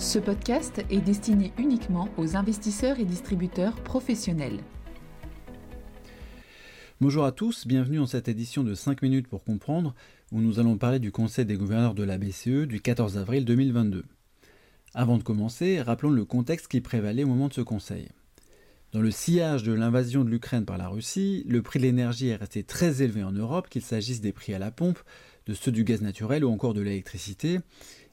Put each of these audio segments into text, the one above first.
Ce podcast est destiné uniquement aux investisseurs et distributeurs professionnels. Bonjour à tous, bienvenue dans cette édition de 5 minutes pour comprendre où nous allons parler du Conseil des gouverneurs de la BCE du 14 avril 2022. Avant de commencer, rappelons le contexte qui prévalait au moment de ce Conseil. Dans le sillage de l'invasion de l'Ukraine par la Russie, le prix de l'énergie est resté très élevé en Europe, qu'il s'agisse des prix à la pompe, de ceux du gaz naturel ou encore de l'électricité,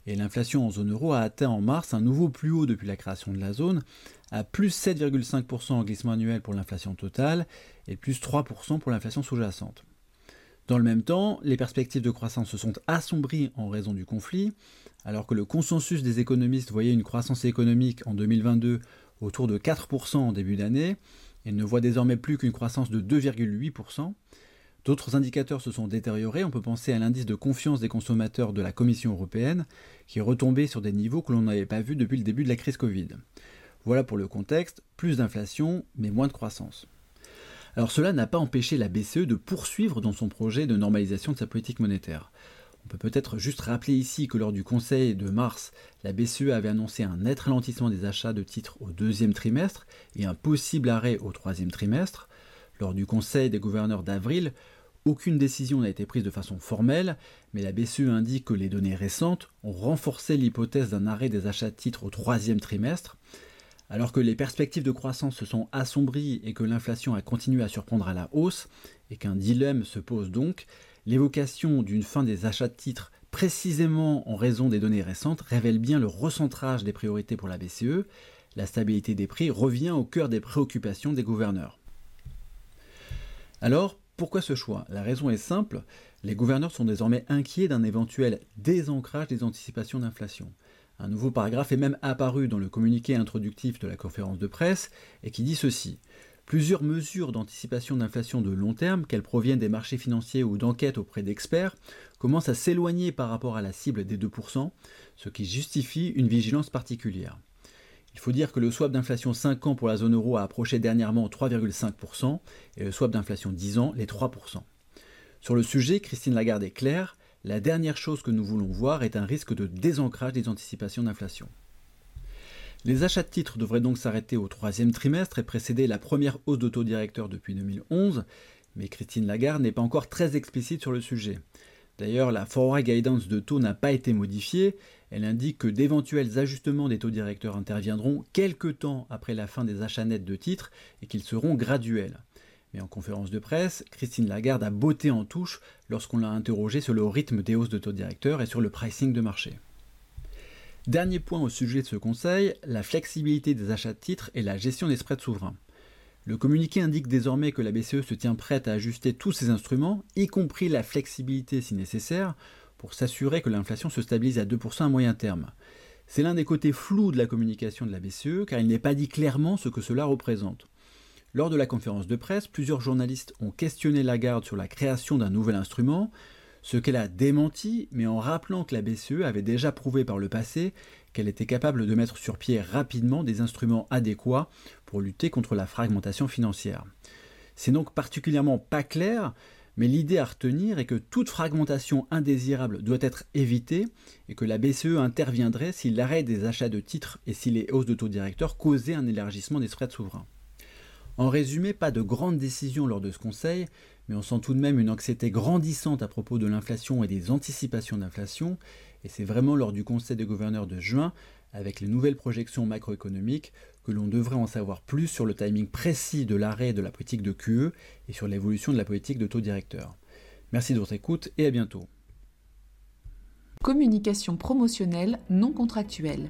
et l'inflation en zone euro a atteint en mars un nouveau plus haut depuis la création de la zone, à plus 7,5% en glissement annuel pour l'inflation totale et plus 3% pour l'inflation sous-jacente. Dans le même temps, les perspectives de croissance se sont assombries en raison du conflit, alors que le consensus des économistes voyait une croissance économique en 2022 autour de 4% en début d'année, et ne voit désormais plus qu'une croissance de 2,8%. D'autres indicateurs se sont détériorés, on peut penser à l'indice de confiance des consommateurs de la Commission européenne, qui est retombé sur des niveaux que l'on n'avait pas vus depuis le début de la crise Covid. Voilà pour le contexte, plus d'inflation, mais moins de croissance. Alors cela n'a pas empêché la BCE de poursuivre dans son projet de normalisation de sa politique monétaire. On peut peut-être juste rappeler ici que lors du Conseil de mars, la BCE avait annoncé un net ralentissement des achats de titres au deuxième trimestre et un possible arrêt au troisième trimestre. Lors du Conseil des gouverneurs d'avril, aucune décision n'a été prise de façon formelle, mais la BCE indique que les données récentes ont renforcé l'hypothèse d'un arrêt des achats de titres au troisième trimestre. Alors que les perspectives de croissance se sont assombries et que l'inflation a continué à surprendre à la hausse, et qu'un dilemme se pose donc, l'évocation d'une fin des achats de titres précisément en raison des données récentes révèle bien le recentrage des priorités pour la BCE. La stabilité des prix revient au cœur des préoccupations des gouverneurs. Alors, pourquoi ce choix? La raison est simple, les gouverneurs sont désormais inquiets d'un éventuel désancrage des anticipations d'inflation. Un nouveau paragraphe est même apparu dans le communiqué introductif de la conférence de presse et qui dit ceci. Plusieurs mesures d'anticipation d'inflation de long terme, qu'elles proviennent des marchés financiers ou d'enquêtes auprès d'experts, commencent à s'éloigner par rapport à la cible des 2%, ce qui justifie une vigilance particulière. Il faut dire que le swap d'inflation 5 ans pour la zone euro a approché dernièrement 3,5% et le swap d'inflation 10 ans les 3%. Sur le sujet, Christine Lagarde est claire, la dernière chose que nous voulons voir est un risque de désancrage des anticipations d'inflation. Les achats de titres devraient donc s'arrêter au troisième trimestre et précéder la première hausse de taux directeur depuis 2011, mais Christine Lagarde n'est pas encore très explicite sur le sujet. D'ailleurs, la forward guidance de taux n'a pas été modifiée. Elle indique que d'éventuels ajustements des taux directeurs interviendront quelques temps après la fin des achats nets de titres et qu'ils seront graduels. Mais en conférence de presse, Christine Lagarde a botté en touche lorsqu'on l'a interrogée sur le rythme des hausses de taux directeurs et sur le pricing de marché. Dernier point au sujet de ce conseil, la flexibilité des achats de titres et la gestion des spreads souverains. Le communiqué indique désormais que la BCE se tient prête à ajuster tous ses instruments, y compris la flexibilité si nécessaire, pour s'assurer que l'inflation se stabilise à 2% à moyen terme. C'est l'un des côtés flous de la communication de la BCE, car il n'est pas dit clairement ce que cela représente. Lors de la conférence de presse, plusieurs journalistes ont questionné Lagarde sur la création d'un nouvel instrument, ce qu'elle a démenti, mais en rappelant que la BCE avait déjà prouvé par le passé qu'elle était capable de mettre sur pied rapidement des instruments adéquats pour lutter contre la fragmentation financière. C'est donc particulièrement pas clair, mais l'idée à retenir est que toute fragmentation indésirable doit être évitée et que la BCE interviendrait si l'arrêt des achats de titres et si les hausses de taux directeurs causaient un élargissement des spreads souverains. En résumé, pas de grandes décisions lors de ce Conseil, mais on sent tout de même une anxiété grandissante à propos de l'inflation et des anticipations d'inflation, et c'est vraiment lors du Conseil des gouverneurs de juin, avec les nouvelles projections macroéconomiques, que l'on devrait en savoir plus sur le timing précis de l'arrêt de la politique de QE et sur l'évolution de la politique de taux directeur. Merci de votre écoute et à bientôt. Communication promotionnelle non contractuelle